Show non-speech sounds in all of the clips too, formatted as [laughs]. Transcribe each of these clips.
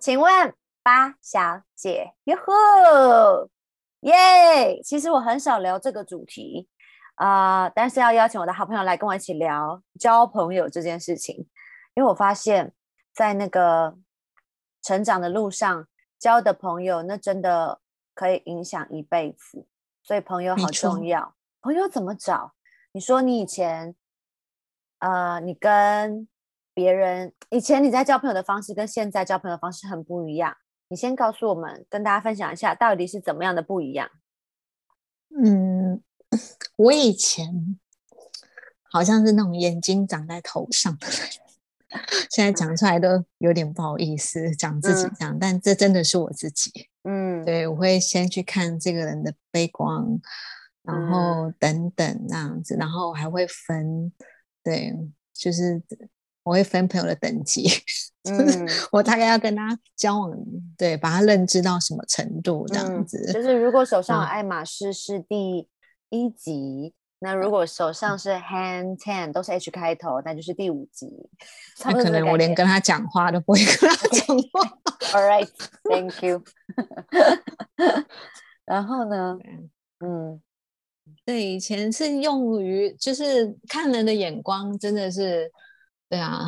请问八小姐，哟呼，耶！其实我很少聊这个主题啊、但是要邀请我的好朋友来跟我一起聊交朋友这件事情，因为我发现，在那个成长的路上交的朋友，那真的可以影响一辈子，所以朋友好重要。朋友怎么找？你说你以前，呃，你跟别人以前你在交朋友的方式跟现在交朋友的方式很不一样。你先告诉我们，跟大家分享一下，到底是怎么样的不一样？嗯，我以前好像是那种眼睛长在头上的人，[laughs] 现在讲出来都有点不好意思讲自己嗯这样，但这真的是我自己。嗯，对，我会先去看这个人的背光，然嗯后等等那样子，然后还会分，对，就是我会分朋友的等级，嗯我大概要跟他交往，对，把他认知到什么程度这样嗯子。就是如果手上爱马仕是第一级，那如果手上是 Hand Ten 都是 H 开头，那就是第五级。差那可能我连跟他讲话都不会跟他讲话。[laughs] All right, thank you。[laughs] 然后呢？嗯对，以前是用于就是看人的眼光，真的是，对啊，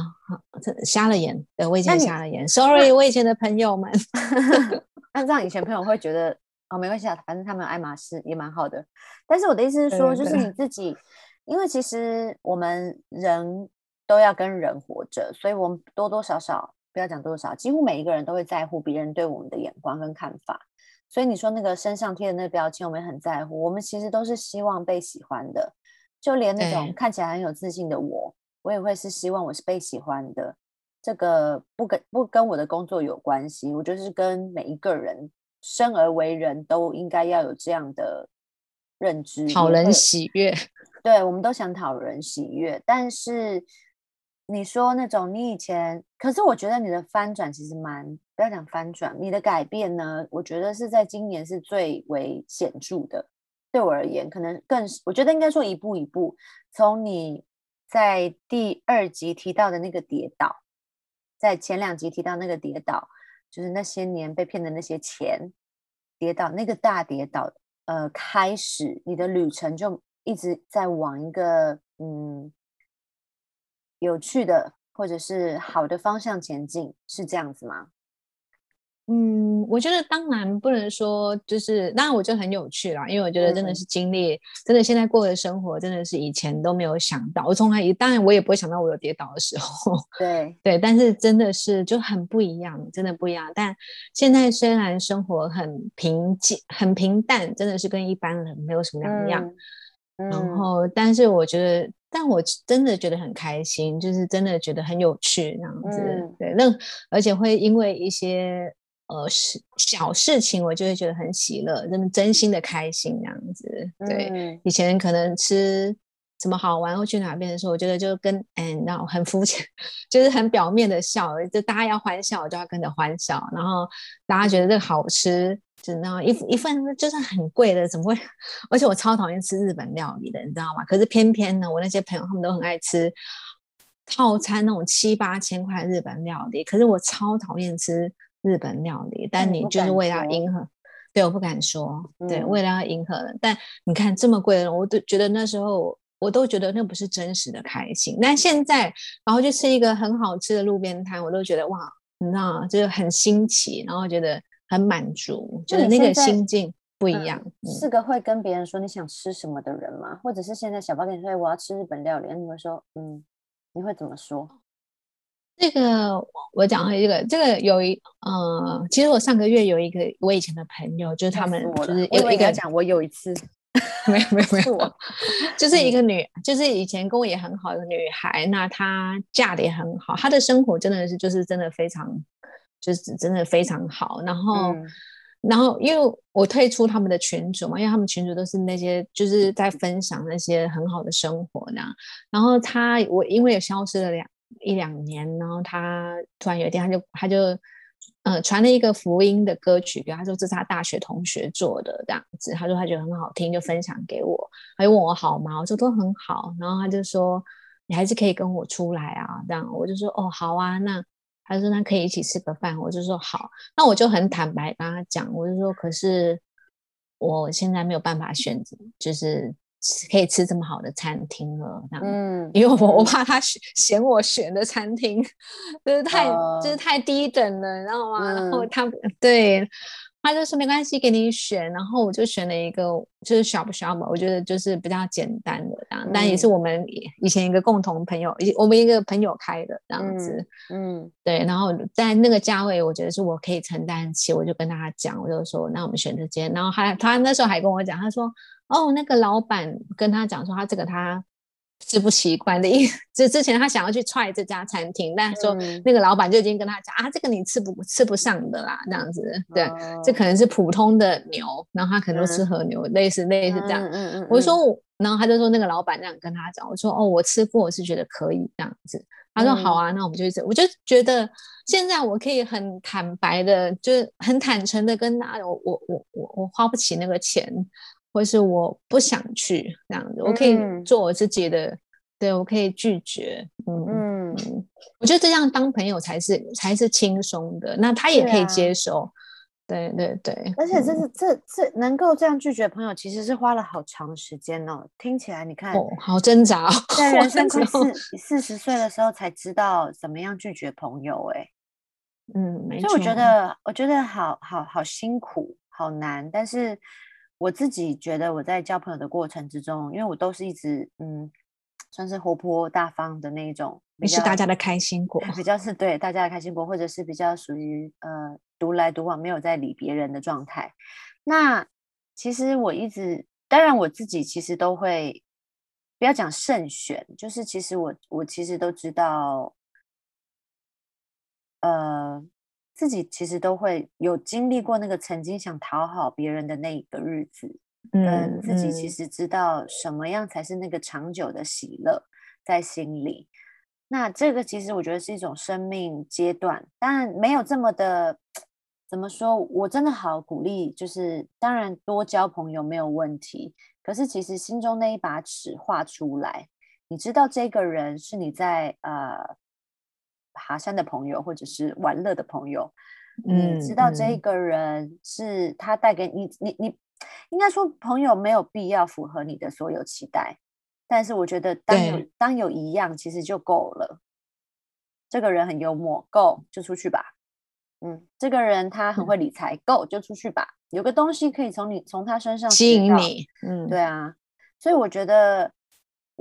瞎了眼。对我以前瞎了眼，sorry，我以前的朋友们。[laughs] 那这样以前朋友会觉得哦，没关系啊，反正他们有爱马仕也蛮好的。但是我的意思是说，就是你自己，因为其实我们人都要跟人活着，所以我们多多少少，不要讲多多少，几乎每一个人都会在乎别人对我们的眼光跟看法。所以你说那个身上贴的那个标签，我们也很在乎。我们其实都是希望被喜欢的，就连那种看起来很有自信的我，我也会是希望我是被喜欢的。这个不跟不跟我的工作有关系，我就是跟每一个人生而为人都应该要有这样的认知，讨人喜悦。[laughs] 对，我们都想讨人喜悦，但是你说那种你以前，可是我觉得你的翻转其实蛮，不要讲翻转，你的改变呢，我觉得是在今年是最为显著的。对我而言，可能更，我觉得应该说一步一步，从你在第二集提到的那个跌倒，在前两集提到那个跌倒，就是那些年被骗的那些钱，跌倒那个大跌倒，呃，开始你的旅程就一直在往一个嗯有趣的或者是好的方向前进，是这样子吗？嗯，我觉得当然不能说就是，当然我觉得很有趣啦，因为我觉得真的嗯是经历，真的现在过的生活真的是以前都没有想到，我从来也当然我也不会想到我有跌倒的时候，对，[laughs] 对，但是真的是就很不一样，真的不一样。但现在虽然生活很平静、很平淡，真的是跟一般人没有什么两样。嗯，然嗯后，但是我觉得，但我真的觉得很开心，就是真的觉得很有趣这样子。嗯对，那而且会因为一些呃事小事情，我就会觉得很喜乐，真的真心的开心这样子。对，嗯以前可能吃什么好玩或去哪边的时候，我觉得就跟嗯，然后很肤浅，[laughs] 就是很表面的笑，就大家要欢笑，我就要跟着欢笑，然后大家觉得这个好吃，就那样一一份就是很贵的，怎么会？而且我超讨厌吃日本料理的，你知道吗？可是偏偏呢，我那些朋友他们都很爱吃套餐那种七八千块日本料理，可是我超讨厌吃日本料理，但你就是为了迎合。对，我不敢说，对，嗯为了要迎合人，但你看这么贵的，我都觉得那时候我都觉得那不是真实的开心。但现在，然后就吃一个很好吃的路边摊，我都觉得哇，你知道吗？就是很新奇，然后觉得很满足，就是那个心境不一嗯样。嗯是个会跟别人说你想吃什么的人吗？或者是现在小包跟你说哎我要吃日本料理，你会说嗯，你会怎么说？这个我我讲回这个，这个有一呃，其实我上个月有一个我以前的朋友，就是他们就是有一个为你要讲我有一次，[laughs] 没有没有没有我，就是一嗯个女，就是以前跟我也很好的女孩，那她嫁的也很好，她的生活真的是就是真的非常，就是真的非常好。然后，嗯然后因为我退出他们的群组嘛，因为他们群组都是那些就是在分享那些很好的生活那样。然后她我因为也消失了两一两年，然后他突然有一天，他就他就呃传了一个福音的歌曲给他，说这是他大学同学做的这样子，他说他觉得很好听，就分享给我。他就问我好吗？我说都很好。然后他就说你还是可以跟我出来啊，这样我就说哦好啊，那他说那可以一起吃个饭，我就说好。那我就很坦白跟他讲，我就说可是我现在没有办法选择，就是可以吃这么好的餐厅了，嗯，因为我我怕他嫌我选的餐厅 [laughs] 就是太就是太低等了，你知道吗？然后他对。他就说没关系，给你选，然后我就选了一个，就是小不小嘛，我觉得就是比较简单的这样，但也是我们以前一个共同朋友，我们一个朋友开的这样子，嗯，对，然后在那个价位，我觉得是我可以承担起，我就跟他讲，我就说那我们选这间，然后还他那时候还跟我讲，他说哦，那个老板跟他讲说他这个他。吃不习惯的意思，[laughs] 就之前他想要去踹这家餐厅，但说那个老板就已经跟他讲啊，这个你吃不吃不上的啦，这样子，对，这可能是普通的牛，然后他可能都吃和牛，类似类似这样。嗯嗯我说，然后他就说那个老板这样跟他讲，我说哦，我吃过，我是觉得可以这样子。他说好啊，那我们就这，我就觉得现在我可以很坦白的，就是很坦诚的跟他，我我我我我花不起那个钱。或是我不想去这样子，我可以做我自己的，对我可以拒绝，嗯嗯，我觉得这样当朋友才是才是轻松的，那他也可以接受，对对对，而且这是这这能够这样拒绝朋友，其实是花了好长时间哦。听起来你看，哦好挣扎，[laughs] 在人生快四四十岁的时候才知道怎么样拒绝朋友，哎，嗯，所以我觉得我觉得好好好辛苦，好难，但是。我自己觉得我在交朋友的过程之中，因为我都是一直嗯，算是活泼大方的那一种，你是大家的开心果，比较是对大家的开心果，或者是比较属于呃独来独往，没有在理别人的状态。那其实我一直，当然我自己其实都会，不要讲慎选，就是其实我我其实都知道，呃。自己其实都会有经历过那个曾经想讨好别人的那一个日子，嗯，自己其实知道什么样才是那个长久的喜乐在心里。那这个其实我觉得是一种生命阶段，当然没有这么的怎么说，我真的好鼓励，就是当然多交朋友没有问题，可是其实心中那一把尺画出来，你知道这个人是你在呃。爬山的朋友，或者是玩乐的朋友，你知道这一个人是他带给你，你你应该说朋友没有必要符合你的所有期待，但是我觉得当有当有一样其实就够了。这个人很幽默，够就出去吧。嗯，这个人他很会理财，够就出去吧。有个东西可以从你从他身上吸引你，嗯，对啊，所以我觉得。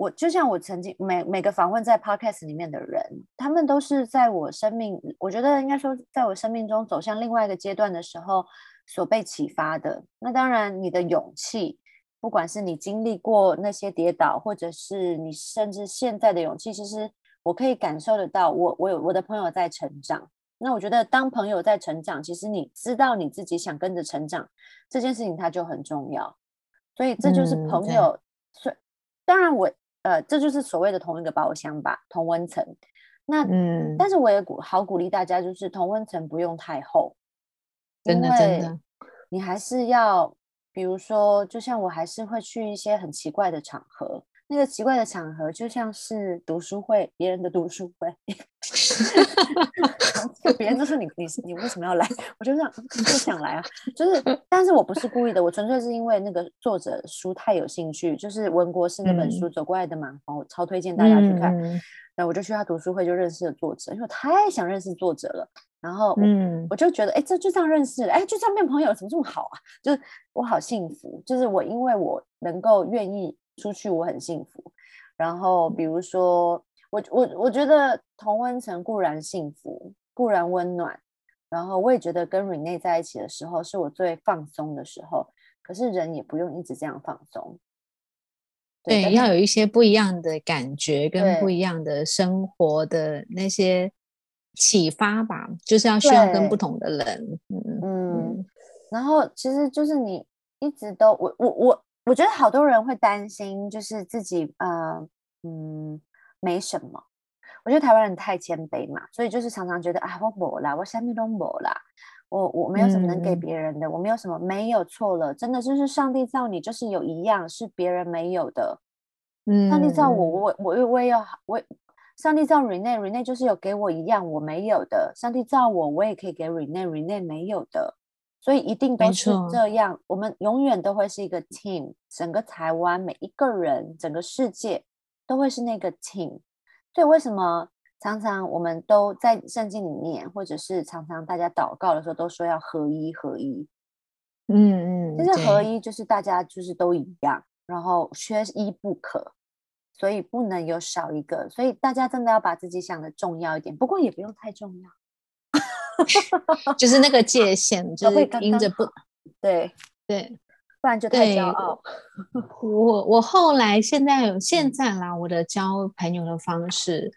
我就像我曾经每每个访问在 podcast 里面的人，他们都是在我生命，我觉得应该说，在我生命中走向另外一个阶段的时候所被启发的。那当然，你的勇气，不管是你经历过那些跌倒，或者是你甚至现在的勇气，其实我可以感受得到。我我有我的朋友在成长，那我觉得当朋友在成长，其实你知道你自己想跟着成长这件事情，它就很重要。所以这就是朋友。所以当然我。呃，这就是所谓的同一个包厢吧，同温层。那嗯，但是我也鼓好鼓励大家，就是同温层不用太厚，真的真的，你还是要，比如说，就像我还是会去一些很奇怪的场合。那个奇怪的场合就像是读书会，别人的读书会，[laughs] 别人就说你你你为什么要来？[laughs] 我就想就想来啊，就是，但是我不是故意的，我纯粹是因为那个作者书太有兴趣，就是文国士那本书《走过来的蛮荒》，我超推荐大家去看。然后我就去他读书会，就认识了作者，因为我太想认识作者了。然后嗯，我就觉得，哎，这就这样认识了，哎，就这样变朋友，怎么这么好啊？就是我好幸福，就是我因为我能够愿意。出去我很幸福，然后比如说我我我觉得同温层固然幸福，固然温暖，然后我也觉得跟 Rene 在一起的时候是我最放松的时候。可是人也不用一直这样放松，对，要有一些不一样的感觉跟不一样的生活的那些启发吧，就是要需要跟不同的人，嗯嗯，然后其实就是你一直都我我我。我觉得好多人会担心，就是自己呃嗯没什么。我觉得台湾人太谦卑嘛，所以就是常常觉得啊我没啦，我什么都没啦，我我没有什么能给别人的，我没有什么没有错了，真的就是上帝造你就是有一样是别人没有的。嗯，上帝造我，我我我也要我上帝造 Rene，Rene 就是有给我一样我没有的，上帝造我，我也可以给 Rene，Rene 没有的，所以一定都是这样。我们永远都会是一个 team，整个台湾每一个人，整个世界都会是那个 team。所以为什么常常我们都在圣经里面，或者是常常大家祷告的时候都说要合一合一？嗯嗯，其实合一就是大家就是都一样，然后缺一不可。所以不能有少一个，所以大家真的要把自己想的重要一点，不过也不用太重要，[laughs] 就是那个界限，就是因着不，对对，不然就太骄傲。我我后来现在有现在啦，我的交朋友的方式，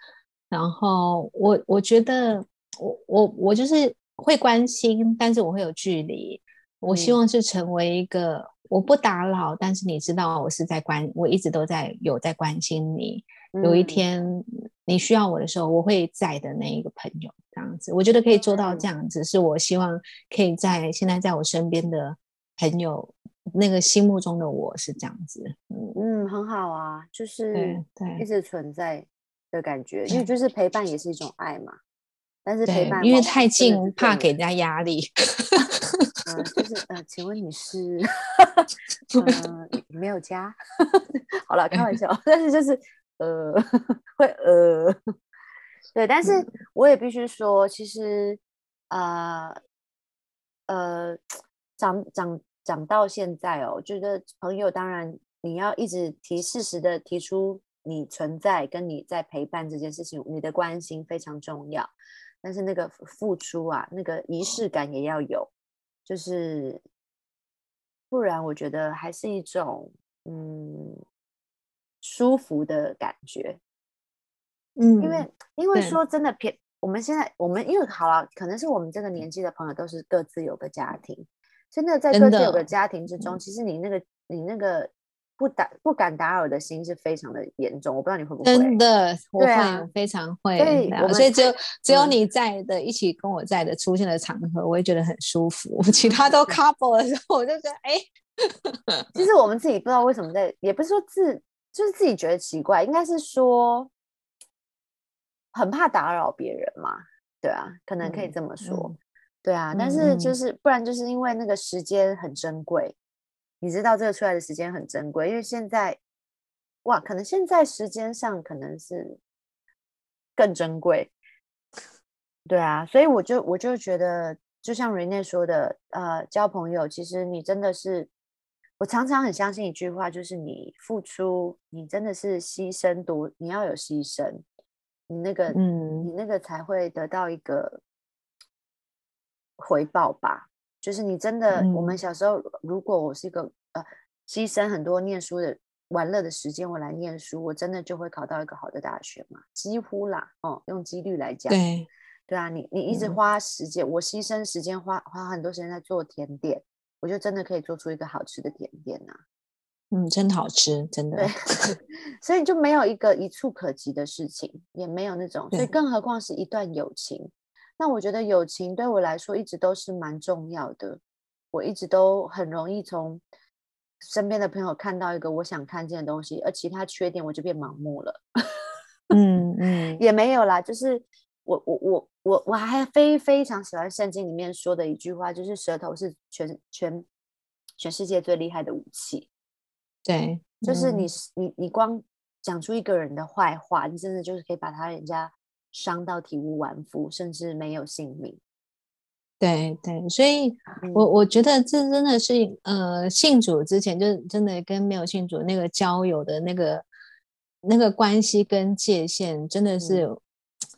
然后我我觉得我我我就是会关心，但是我会有距离，我希望是成为一个。我不打扰，但是你知道我是在关，我一直都在有在关心你。有一天你需要我的时候，我会在的那一个朋友，这样子，我觉得可以做到这样子，是我希望可以在现在在我身边的朋友那个心目中的我是这样子。嗯，很好啊，就是对一直存在的感觉，因为就是陪伴也是一种爱嘛。但是陪伴因为太近怕给人家压力。[laughs] [laughs] 嗯，就是呃，请问你是 [laughs] 呃没有家？好了，开玩笑，但是就是呃会呃对，但是我也必须说，其实呃呃长长长到现在哦，觉得朋友当然你要一直提事实的提出你存在跟你在陪伴这件事情，你的关心非常重要，但是那个付出啊，那个仪式感也要有。就是，不然我觉得还是一种嗯舒服的感觉，嗯，因为因为说真的，偏我们现在我们因为好了，可能是我们这个年纪的朋友都是各自有个家庭，真的在各自有个家庭之中，其实你那个你那个。不打不敢打扰的心是非常的严重，我不知道你会不会真的，我会非常会，所以所以只有只有你在的，一起跟我在的出现的场合，我会觉得很舒服。其他都 [laughs] couple 的时候，我就觉得哎，其实我们自己不知道为什么在，也不是说自就是自己觉得奇怪，应该是说很怕打扰别人嘛，对啊，可能可以这么说，对啊，但是就是不然就是因为那个时间很珍贵。你知道这个出来的时间很珍贵，因为现在，哇，可能现在时间上可能是更珍贵，对啊，所以我就我就觉得，就像 Rene 说的，呃，交朋友其实你真的是，我常常很相信一句话，就是你付出，你真的是牺牲多，你要有牺牲，你那个，嗯，你那个才会得到一个回报吧。就是你真的，我们小时候，如果我是一个呃，牺牲很多念书的玩乐的时间，我来念书，我真的就会考到一个好的大学嘛？几乎啦，哦，用几率来讲，对，对啊，你你一直花时间，我牺牲时间花花很多时间在做甜点，我就真的可以做出一个好吃的甜点呐。嗯，真好吃，真的。对，[laughs] 所以就没有一个一触可及的事情，也没有那种，所以更何况是一段友情。那我觉得友情对我来说一直都是蛮重要的。我一直都很容易从身边的朋友看到一个我想看见的东西，而其他缺点我就变盲目了。[laughs] 嗯嗯，也没有啦，就是我我我我我还非非常喜欢圣经里面说的一句话，就是舌头是全全全世界最厉害的武器。对，就是你你你光讲出一个人的坏话，你真的就是可以把他人家。伤到体无完肤，甚至没有性命。对对，所以我我觉得这真的是呃，信主之前就真的跟没有信主那个交友的那个那个关系跟界限，真的是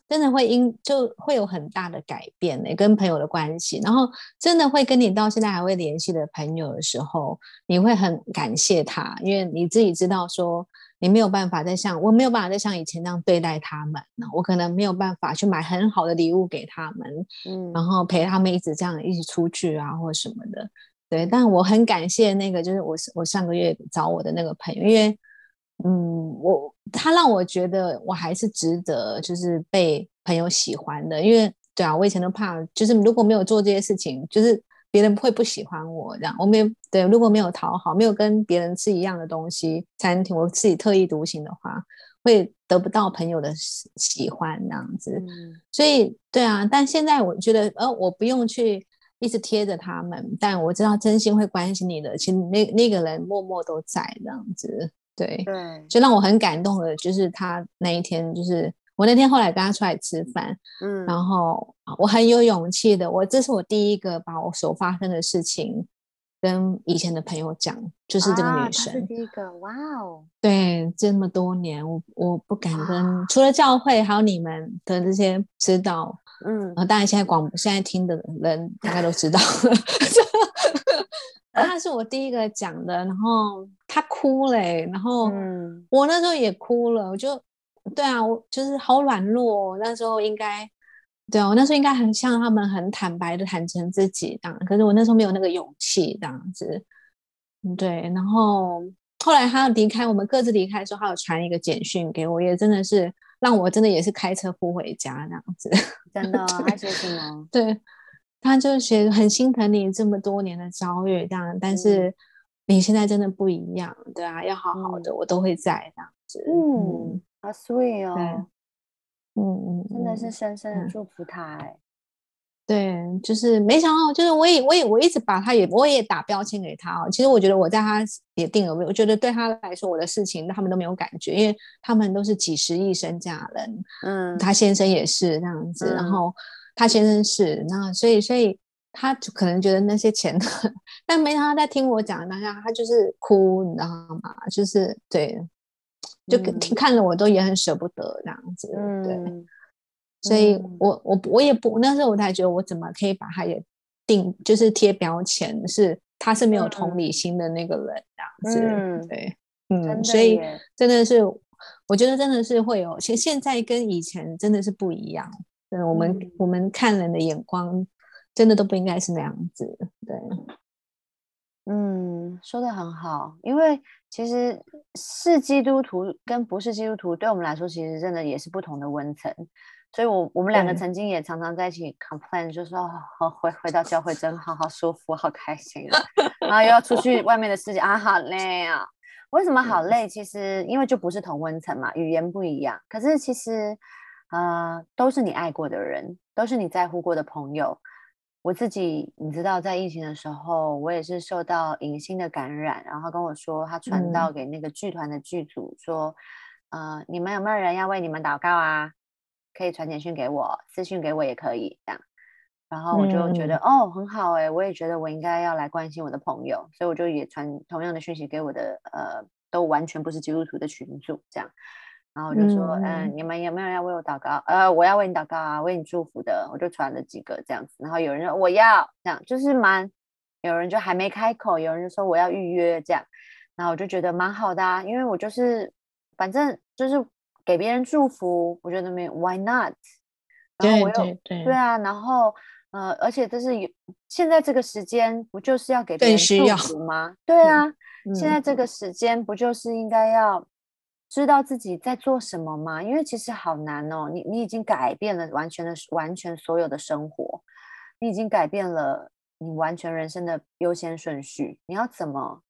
真的会因就会有很大的改变呢。跟朋友的关系，然后真的会跟你到现在还会联系的朋友的时候，你会很感谢他，因为你自己知道说。你没有办法再像我没有办法再像以前那样对待他们，我可能没有办法去买很好的礼物给他们，嗯，然后陪他们一直这样一起出去啊，或什么的，对。但我很感谢那个，就是我我上个月找我的那个朋友，因为，嗯，我他让我觉得我还是值得，就是被朋友喜欢的，因为对啊，我以前都怕，就是如果没有做这些事情，就是。别人会不喜欢我这样，我没有对，如果没有讨好，没有跟别人吃一样的东西，餐厅我自己特立独行的话，会得不到朋友的喜喜欢那样子。嗯所以对啊，但现在我觉得，呃，我不用去一直贴着他们，但我知道真心会关心你的，其实那那个人默默都在这样子。对，对，就让我很感动的，就是他那一天，就是我那天后来跟他出来吃饭，嗯，然后我很有勇气的，我这是我第一个把我所发生的事情跟以前的朋友讲，就是这个啊女生。第一个，哇哦，对，这么多年，我我不敢跟除了教会，还有你们的这些知道，嗯呃，当然现在广现在听的人大概都知道了。[laughs] [laughs] 他是我第一个讲的，然后他哭嘞、然后嗯我那时候也哭了，我就对啊，我就是好软弱哦、那时候应该对啊，我那时候应该很像他们很坦白的坦诚自己这样，可是我那时候没有那个勇气这样子。嗯，对，然后后来他离开，我们各自离开的时候，他有传一个简讯给我，也真的是让我真的也是开车哭回家这样子。[laughs] 真的，他写什么？对，他就写很心疼你这么多年的遭遇，这样，但是你现在真的不一样，对啊，要好好的，我都会在这样子。嗯，好 sweet 对哦，嗯嗯，真的嗯是深深的嗯。祝福他哎，对，就是没想到，就是我也我也我一直把他也我也打标签给他哦。其实我觉得我在他也定了位，我觉得对他来说我的事情他们都没有感觉，因为他们都是几十亿身价人，嗯，他先生也是这样子，然嗯。后他先生是那，所以所以他就可能觉得那些钱，[laughs] 但没想到在听我讲当下，他就是哭，你知道吗？就是对，就看了我都也很舍不得这样子，对。嗯，所以嗯。我我我也不那时候我才觉得我怎么可以把他也定就是贴标签是他是没有同嗯。理心的那个人这样子，嗯对，嗯，所以真的是我觉得真的是会有，其实现在跟以前真的是不一样，嗯，我们、嗯。我们看人的眼光真的都不应该是那样子，对，嗯，说的很好，因为其实是基督徒跟不是基督徒，对我们来说，其实真的也是不同的温层。所以我，我们两个曾经也常常在一起 complain，就说哦，回回到教会真好，好舒服，好开心啊，[laughs] 然后又要出去外面的世界啊，好累啊。为什么好累？其实因为就不是同温层嘛，语言不一样。可是其实，呃，都是你爱过的人，都是你在乎过的朋友。我自己，你知道，在疫情的时候，我也是受到影星的感染，然后跟我说，他传到给那个剧团的剧组说，呃，你们有没有人要为你们祷告啊？可以传简讯给我，私讯给我也可以这样。然后我就觉得，哦，很好哎、我也觉得我应该要来关心我的朋友，所以我就也传同样的讯息给我的呃，都完全不是基督徒的群组这样。然后我就说，嗯、嗯你们有没有人要为我祷告？呃，我要为你祷告啊，为你祝福的。我就传了几个这样子，然后有人说我要这样，就是蛮，有人就还没开口，有人就说我要预约这样，然后我就觉得蛮好的啊，因为我就是反正就是给别人祝福，我觉得没有 why not？然后我又对对对啊，然后呃，而且这是有现在这个时间不就是要给别人祝福吗？[laughs] 对啊，现嗯在这个时间不就是应该要知道自己在做什么吗？因为其实好难哦，你你已经改变了完全的完全所有的生活，你已经改变了你完全人生的优先顺序，你要怎么？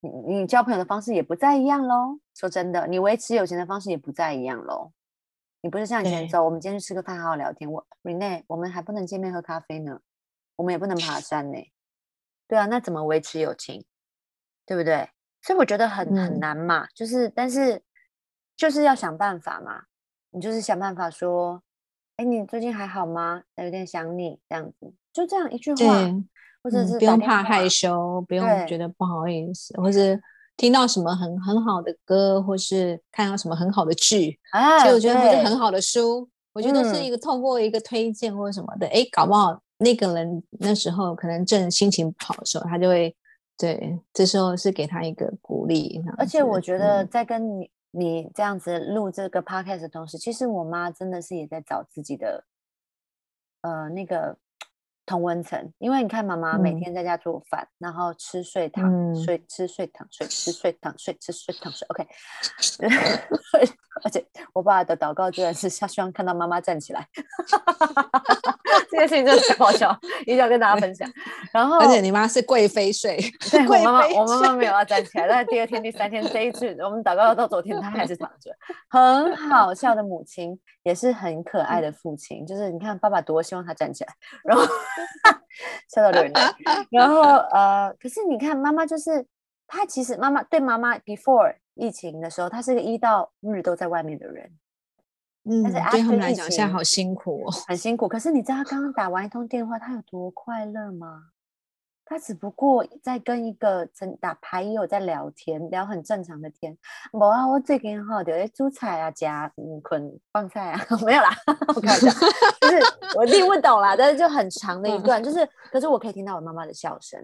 你你交朋友的方式也不再一样喽。说真的，你维持友情的方式也不再一样喽。你不是像以前走，我们今天去吃个饭，好好聊天。我 Rene，我们还不能见面喝咖啡呢，我们也不能爬山呢。对啊，那怎么维持友情？对不对？所以我觉得很很嗯难嘛，就是但是就是要想办法嘛。你就是想办法说，哎，你最近还好吗？有点想你这样子，就这样一句话，对，或者嗯不用怕害羞，不用觉得不好意思，或是听到什么很很好的歌，或是看到什么很好的剧，啊，所以我觉得或者很好的书，我觉得都是嗯一个透过一个推荐或者什么的，哎，搞不好那个人那时候可能正心情不好的时候，他就会对，这时候是给他一个鼓励。而且我觉得嗯。在跟你你这样子录这个 podcast 的同时，其实我妈真的是也在找自己的呃那个同温层，因为你看妈妈每嗯。天在家做饭，然后吃睡躺、嗯。睡吃睡躺睡吃睡躺睡吃睡躺睡，OK，[laughs] 而且我爸的祷告居然是 [laughs] 他希望看到妈妈站起来，[laughs] 这件事情真的太好笑，一定要跟大家分享。然后，而且你妈是贵妃睡，对我妈妈，我妈妈没有要站起来，但是第二天、第三天这一次，我们祷告到昨天，她还是躺着。很好笑的母亲，也是很可爱的父亲，就是你看爸爸多希望他站起来，然后 [laughs] 笑到流眼泪。然后呃，可是你看妈妈就是她，其实妈妈对妈妈 before 疫情的时候，她是个一到日都在外面的人，嗯，但是对他们来讲，现在好辛苦哦。很辛苦。可是你知道他刚刚打完一通电话，他有多快乐吗？他只不过在跟一个曾打牌友在聊天，聊很正常的天。无啊，我最近哈就在煮菜啊，加嗯捆放菜啊，[laughs] 没有啦，我开玩笑，就是我听不懂啦，但是就很长的一段，就是可是我可以听到我妈妈的笑声，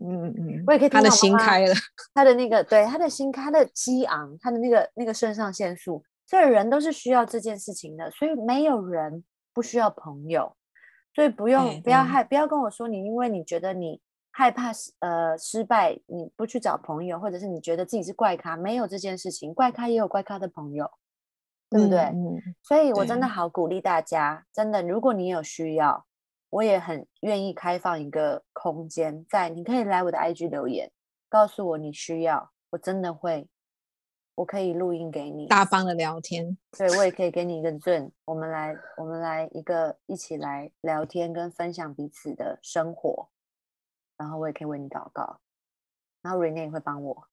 嗯嗯，我也可以听他的到妈妈心开了。他的那个对他的心，他的激昂，他的那个那个肾上腺素，所以人都是需要这件事情的，所以没有人不需要朋友，所以不用不要害，不要跟我说你因为你觉得你害怕失呃失败，你不去找朋友，或者是你觉得自己是怪咖，没有这件事情，怪咖也有怪咖的朋友，对不对？嗯嗯？所以我真的好鼓励大家，真的，如果你有需要，我也很愿意开放一个空间，在你可以来我的 IG 留言，告诉我你需要，我真的会，我可以录音给你，大方的聊天。对我也可以给你一个 Zoom，我们来我们来一个一起来聊天跟分享彼此的生活，然后我也可以为你祷告，然后 Rene 也会帮我。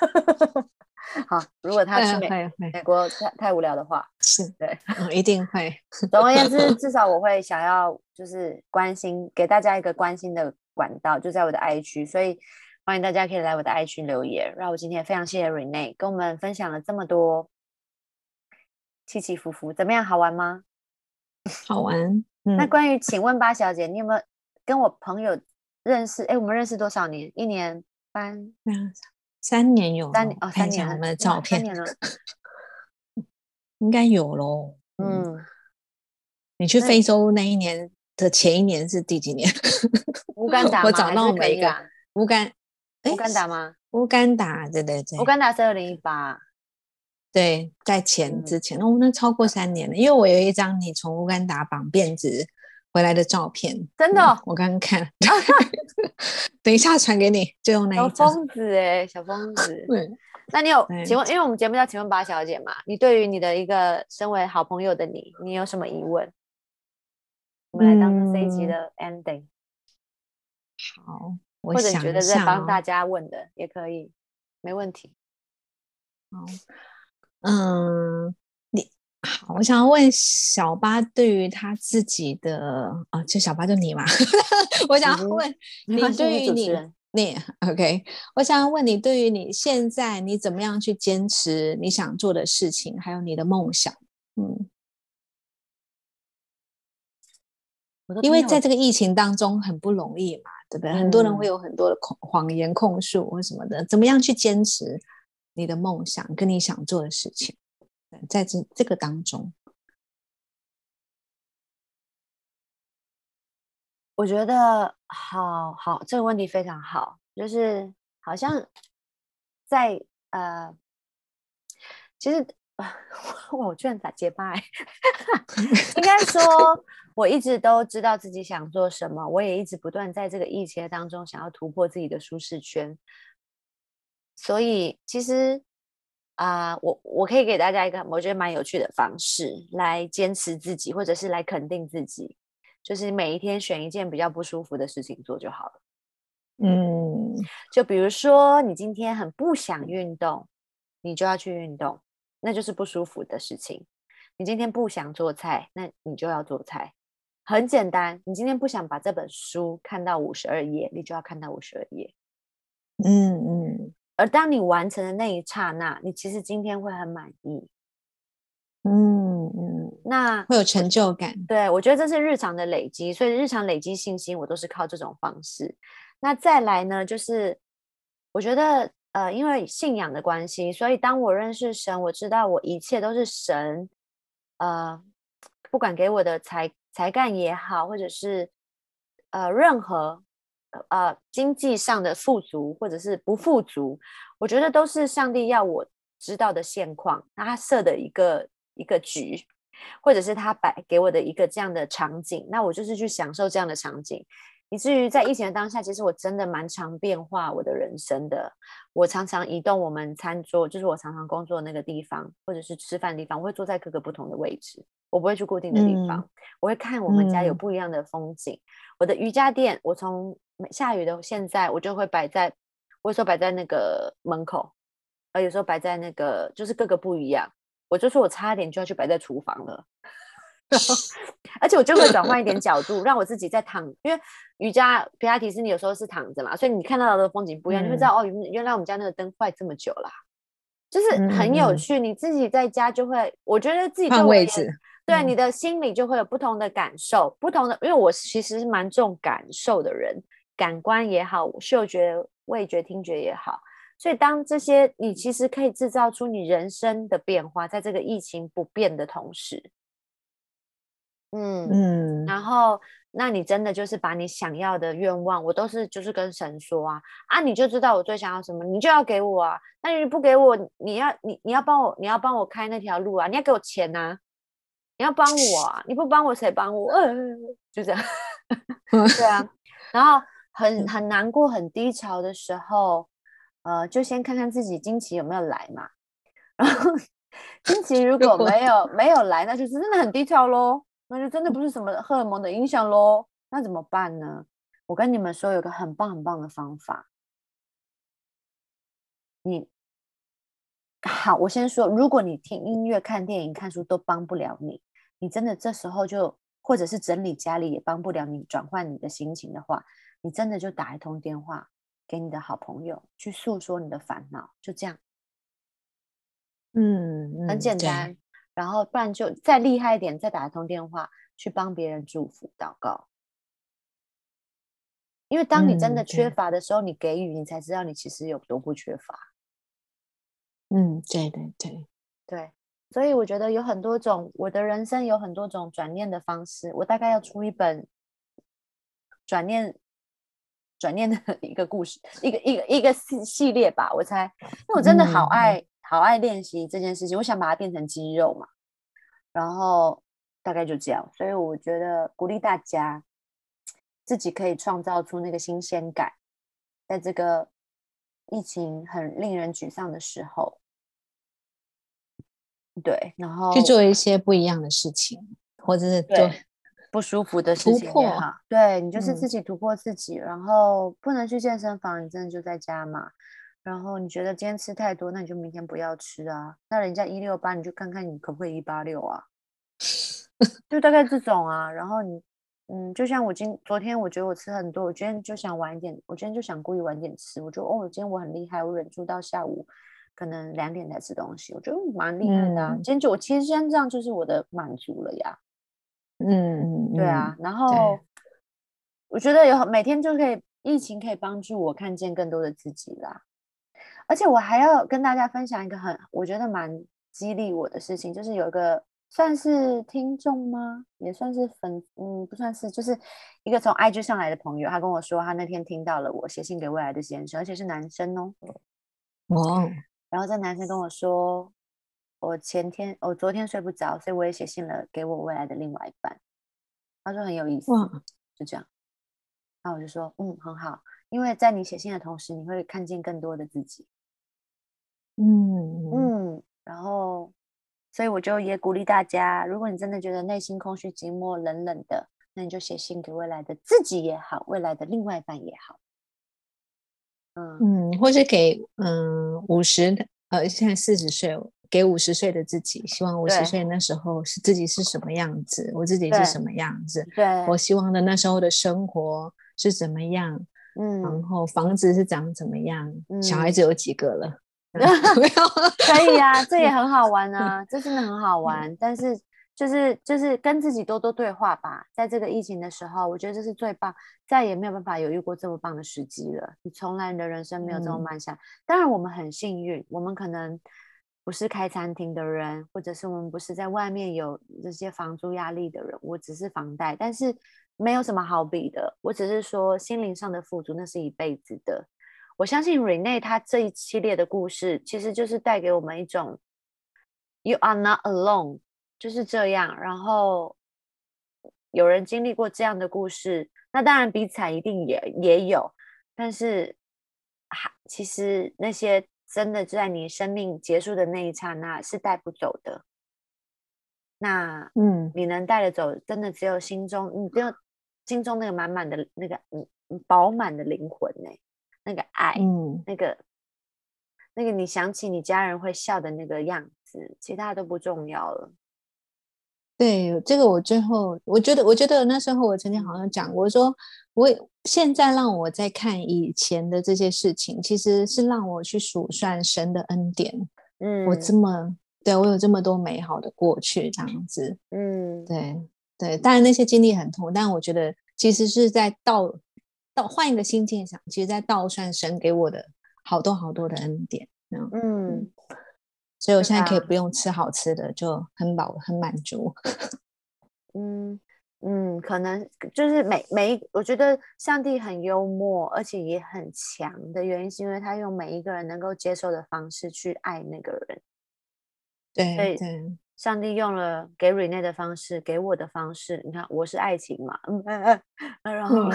[laughs] 好，如果他去会美会会美国太太无聊的话，是，对。嗯一定会。[laughs] 总而言之，[laughs] 至少我会想要就是关心，给大家一个关心的管道，就在我的 i 区，所以欢迎大家可以来我的 i 区留言。让我今天非常谢谢 Rene 跟我们分享了这么多起起伏伏，怎么样？好玩吗？好玩。嗯，那关于请问八小姐，你有没有跟我朋友认识？哎，我们认识多少年？一年半、三年有三年哦，看三年我们的照片，三年了。应该有喽。嗯，嗯，你去非洲那一年的前一年是第几年？乌干达我找到每一个乌干，诶乌干达吗？乌干达，对对对乌，干达是二零一八。对，在前嗯之前，哦，那超过三年了，因为我有一张你从乌干达绑辫子回来的照片，嗯真的哦我刚刚看，[laughs] 等一下传给你，就用那张。疯子哎、小疯 [laughs] 子。对，那你有对请问，因为我们节目叫“请问八小姐”嘛，你对于你的一个身为好朋友的你，你有什么疑问？我们来当做这一集嗯的 ending，、好，我或者你觉得在帮大家问的也可以，没问题。好，嗯，你好，我想要问小八对于他自己的啊，就小八就你嘛，[laughs] 我想问你对于你你 OK，我想要问你对于你现在你怎么样去坚持你想做的事情，还有你的梦想，嗯，因为在这个疫情当中很不容易嘛，对不对？很多人会嗯有很多的控谎言控诉或什么的，怎么样去坚持你的梦想跟你想做的事情？在这这个当中，我觉得好好，这个问题非常好，就是好像在呃，其实哇，[laughs] 我居然打结巴欸，应该说 [laughs] 我一直都知道自己想做什么，我也一直不断在这个疫情当中想要突破自己的舒适圈，所以其实啊、我我可以给大家一个我觉得蛮有趣的方式来坚持自己，或者是来肯定自己。就是每一天选一件比较不舒服的事情做就好了。嗯就比如说，你今天很不想运动，你就要去运动，那就是不舒服的事情。你今天不想做菜，那你就要做菜，很简单。你今天不想把这本书看到五十二页，你就要看到五十二页。嗯嗯而当你完成的那一刹那，你其实今天会很满意。嗯嗯，那会有成就感。对，我觉得这是日常的累积，所以日常累积信心，我都是靠这种方式。那再来呢，就是我觉得，呃，因为信仰的关系，所以当我认识神，我知道我一切都是神，呃，不管给我的才才干也好，或者是呃任何呃经济上的富足或者是不富足，我觉得都是上帝要我知道的现况，那他设的一个一个局。或者是他摆给我的一个这样的场景，那我就是去享受这样的场景。以至于在疫情的当下，其实我真的蛮常变化我的人生的。我常常移动我们餐桌，就是我常常工作的那个地方，或者是吃饭的地方，我会坐在各个不同的位置，我不会去固定的地方。我会看我们家有不一样的风景。我的瑜伽垫，我从下雨的现在，我就会摆在，我有时候摆在那个门口，呃，有时候摆在那个，就是各个不一样。我就说我差一点就要去摆在厨房了。[laughs] 而且我就会转换一点角度，让我自己在躺，因为瑜伽皮拉提斯你有时候是躺着嘛，所以你看到的风景不一样，你会知道哦，原来我们家那个灯坏这么久了，就是很有趣。你自己在家就会，我觉得自己换位置，对你的心里就会有不同的感受，不同的，因为我其实是蛮重感受的人，感官也好，嗅觉、味觉、听觉也好，所以当这些你其实可以制造出你人生的变化，在这个疫情不变的同时。嗯嗯，然后那你真的就是把你想要的愿望，我都是就是跟神说啊啊，你就知道我最想要什么，你就要给我啊。那你不给我，你要你你要帮我，你要帮我开那条路啊，你要给我钱呐，你要帮我啊，你不帮我谁帮我？[laughs] 就这样，[laughs] 对啊。[laughs] 然后很很难过、很低潮的时候，呃，就先看看自己惊奇有没有来嘛。然后惊奇如果没有没有来，那就是真的很低潮喽。那就真的不是什么荷尔蒙的影响喽？那怎么办呢？我跟你们说，有个很棒很棒的方法。你好，我先说，如果你听音乐、看电影、看书都帮不了你，你真的这时候就或者是整理家里也帮不了你转换你的心情的话，你真的就打一通电话给你的好朋友，去诉说你的烦恼，就这样。嗯，很简单。然后，不然就再厉害一点，再打一通电话去帮别人祝福祷告。因为当你真的缺乏的时候，你给予，你才知道你其实有多不缺乏。嗯，对对对对。所以我觉得有很多种，我的人生有很多种转念的方式。我大概要出一本转念转念的 [laughs] 一个故事，一个一个一个系系列吧。我猜，因为我真的好爱。好爱练习这件事情，我想把它变成肌肉嘛，然后大概就这样，所以我觉得鼓励大家自己可以创造出那个新鲜感，在这个疫情很令人沮丧的时候，对，然后去做一些不一样的事情，或者是做不舒服的事情也好，对你就是自己突破自己，然后不能去健身房，你真的就在家嘛。然后你觉得今天吃太多，那你就明天不要吃啊。那人家一六八，你就看看你可不可以一八六啊？[laughs] 就大概这种啊。然后你，嗯，就像我今昨天，我觉得我吃很多，我今天就想晚一点，我今天就想故意晚点吃。我觉得哦，今天我很厉害，我忍住到下午可能两点才吃东西，我觉得蛮厉害的。今天就我其实现在这样就是我的满足了呀。嗯，对啊。然后我觉得有每天就可以，疫情可以帮助我看见更多的自己啦。而且我还要跟大家分享一个很我觉得蛮激励我的事情，就是有一个算是听众吗？也算是粉，嗯，不算是，就是一个从 IG 上来的朋友，他跟我说，他那天听到了我写信给未来的先生，而且是男生哦。哦。然后这男生跟我说，我前天，我昨天睡不着，所以我也写信了给我未来的另外一半。他说很有意思，就这样。那我就说，嗯，很好，因为在你写信的同时，你会看见更多的自己。嗯嗯，然后，所以我就也鼓励大家，如果你真的觉得内心空虚、寂寞、冷冷的，那你就写信给未来的自己也好，未来的另外一半也好。嗯嗯，或是给嗯五十呃现在四十岁，给五十岁的自己，希望五十岁那时候是自己是什么样子，我自己是什么样子，对，我希望的那时候的生活是怎么样，嗯，然后房子是长怎么样，小孩子有几个了。[laughs] [laughs] 可以啊，这也很好玩啊，这真的很好玩。但是就是就是跟自己多多对话吧，在这个疫情的时候，我觉得这是最棒，再也没有办法有遇过这么棒的时机了。你从来你的人生没有这么慢下。当然我们很幸运，我们可能不是开餐厅的人，或者是我们不是在外面有这些房租压力的人，我只是房贷，但是没有什么好比的。我只是说心灵上的富足，那是一辈子的。我相信 Rene 他这一系列的故事，其实就是带给我们一种 “You are not alone”，就是这样。然后有人经历过这样的故事，那当然比惨一定也也有，但是还其实那些真的在你生命结束的那一刹那是带不走的。那嗯，你能带得走，真的只有心中，你只有心中那个满满的那个嗯饱满的灵魂呢，那个爱，嗯，那个那个你想起你家人会笑的那个样子，其他都不重要了。对，这个我最后我觉得，我觉得那时候我曾经好像讲过，说我现在让我在看以前的这些事情，其实是让我去数算神的恩典。嗯，我这么对我有这么多美好的过去，这样子。嗯，对对，当然那些经历很痛，但我觉得其实是在倒倒换一个心境想，其实在倒算神给我的好多好多的恩典。嗯嗯，所以我现在可以不用吃好吃的，就很饱很满足。[laughs] 嗯嗯，可能就是每每一，我觉得上帝很幽默，而且也很强的原因，是因为他用每一个人能够接受的方式去爱那个人。对对对，上帝用了给 Rene 的方式，给我的方式，你看我是爱情嘛，嗯嗯嗯，嗯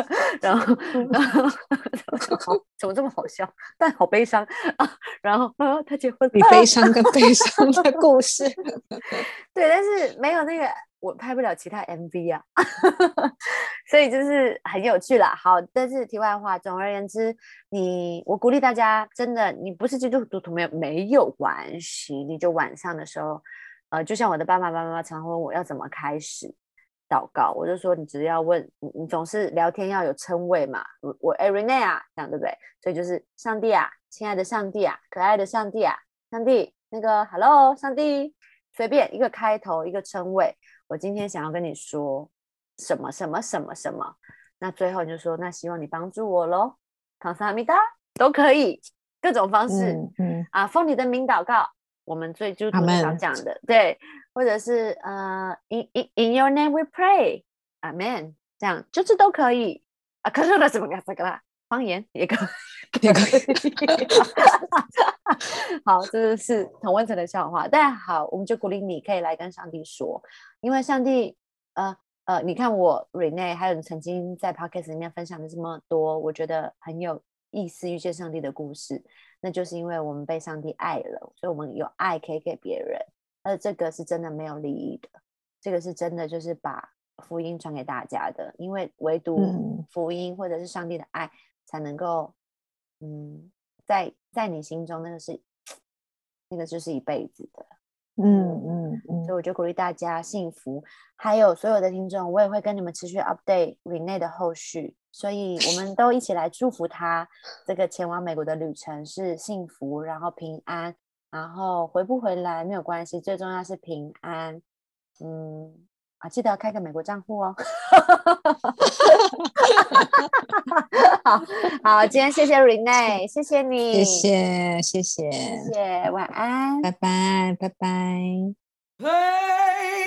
[laughs] 然后然后然后 [laughs] 怎么这么好笑，但好悲伤啊，然后啊他结婚比悲伤更悲伤的故事。[laughs] 对，但是没有那个，我拍不了其他 MV 啊，[laughs] 所以就是很有趣啦。好，但是题外话，总而言之，你我鼓励大家，真的，你不是基督徒没有没有关系，你就晚上的时候，呃，就像我的爸爸妈妈常问我要怎么开始祷告，我就说你只要问你，你总是聊天要有称谓嘛，我我 e r i n a 啊，这样对不对？所以就是上帝啊，亲爱的上帝啊，可爱的上帝啊，上帝那个 Hello，上帝。随便一个开头，一个称谓。我今天想要跟你说什么什么什么什么，那最后你就说，那希望你帮助我喽，康萨米达都可以，各种方式、嗯嗯，啊，奉你的名祷告，我们最基督徒阿最常讲的，对，或者是呃，in in in your name we pray，阿 men，这样就是都可以啊，可是的什么个这个啦，方言也可以。[laughs] 也可以。[laughs] 好，这是同文成的笑话。但好，我们就鼓励你可以来跟上帝说，因为上帝，呃呃，你看我 Rene，还有你曾经在 Podcast 里面分享的这么多，我觉得很有意思，遇见上帝的故事，那就是因为我们被上帝爱了，所以我们有爱可以给别人，而这个是真的没有利益的，这个是真的就是把福音传给大家的，因为唯独嗯福音或者是上帝的爱才能够。嗯，在在你心中，那个是 [tsk] 那个就是一辈子的，嗯嗯嗯所以我就鼓励大家幸福。还有所有的听众，我也会跟你们持续 update Rene 的后续，所以我们都一起来祝福他这个前往美国的旅程是幸福，然后平安，然后回不回来没有关系，最重要是平安。嗯。啊，记得要开个美国账户哦。好好，今天谢谢 Rene，谢谢你，谢谢谢谢，谢谢，晚安。拜拜拜拜。Hey!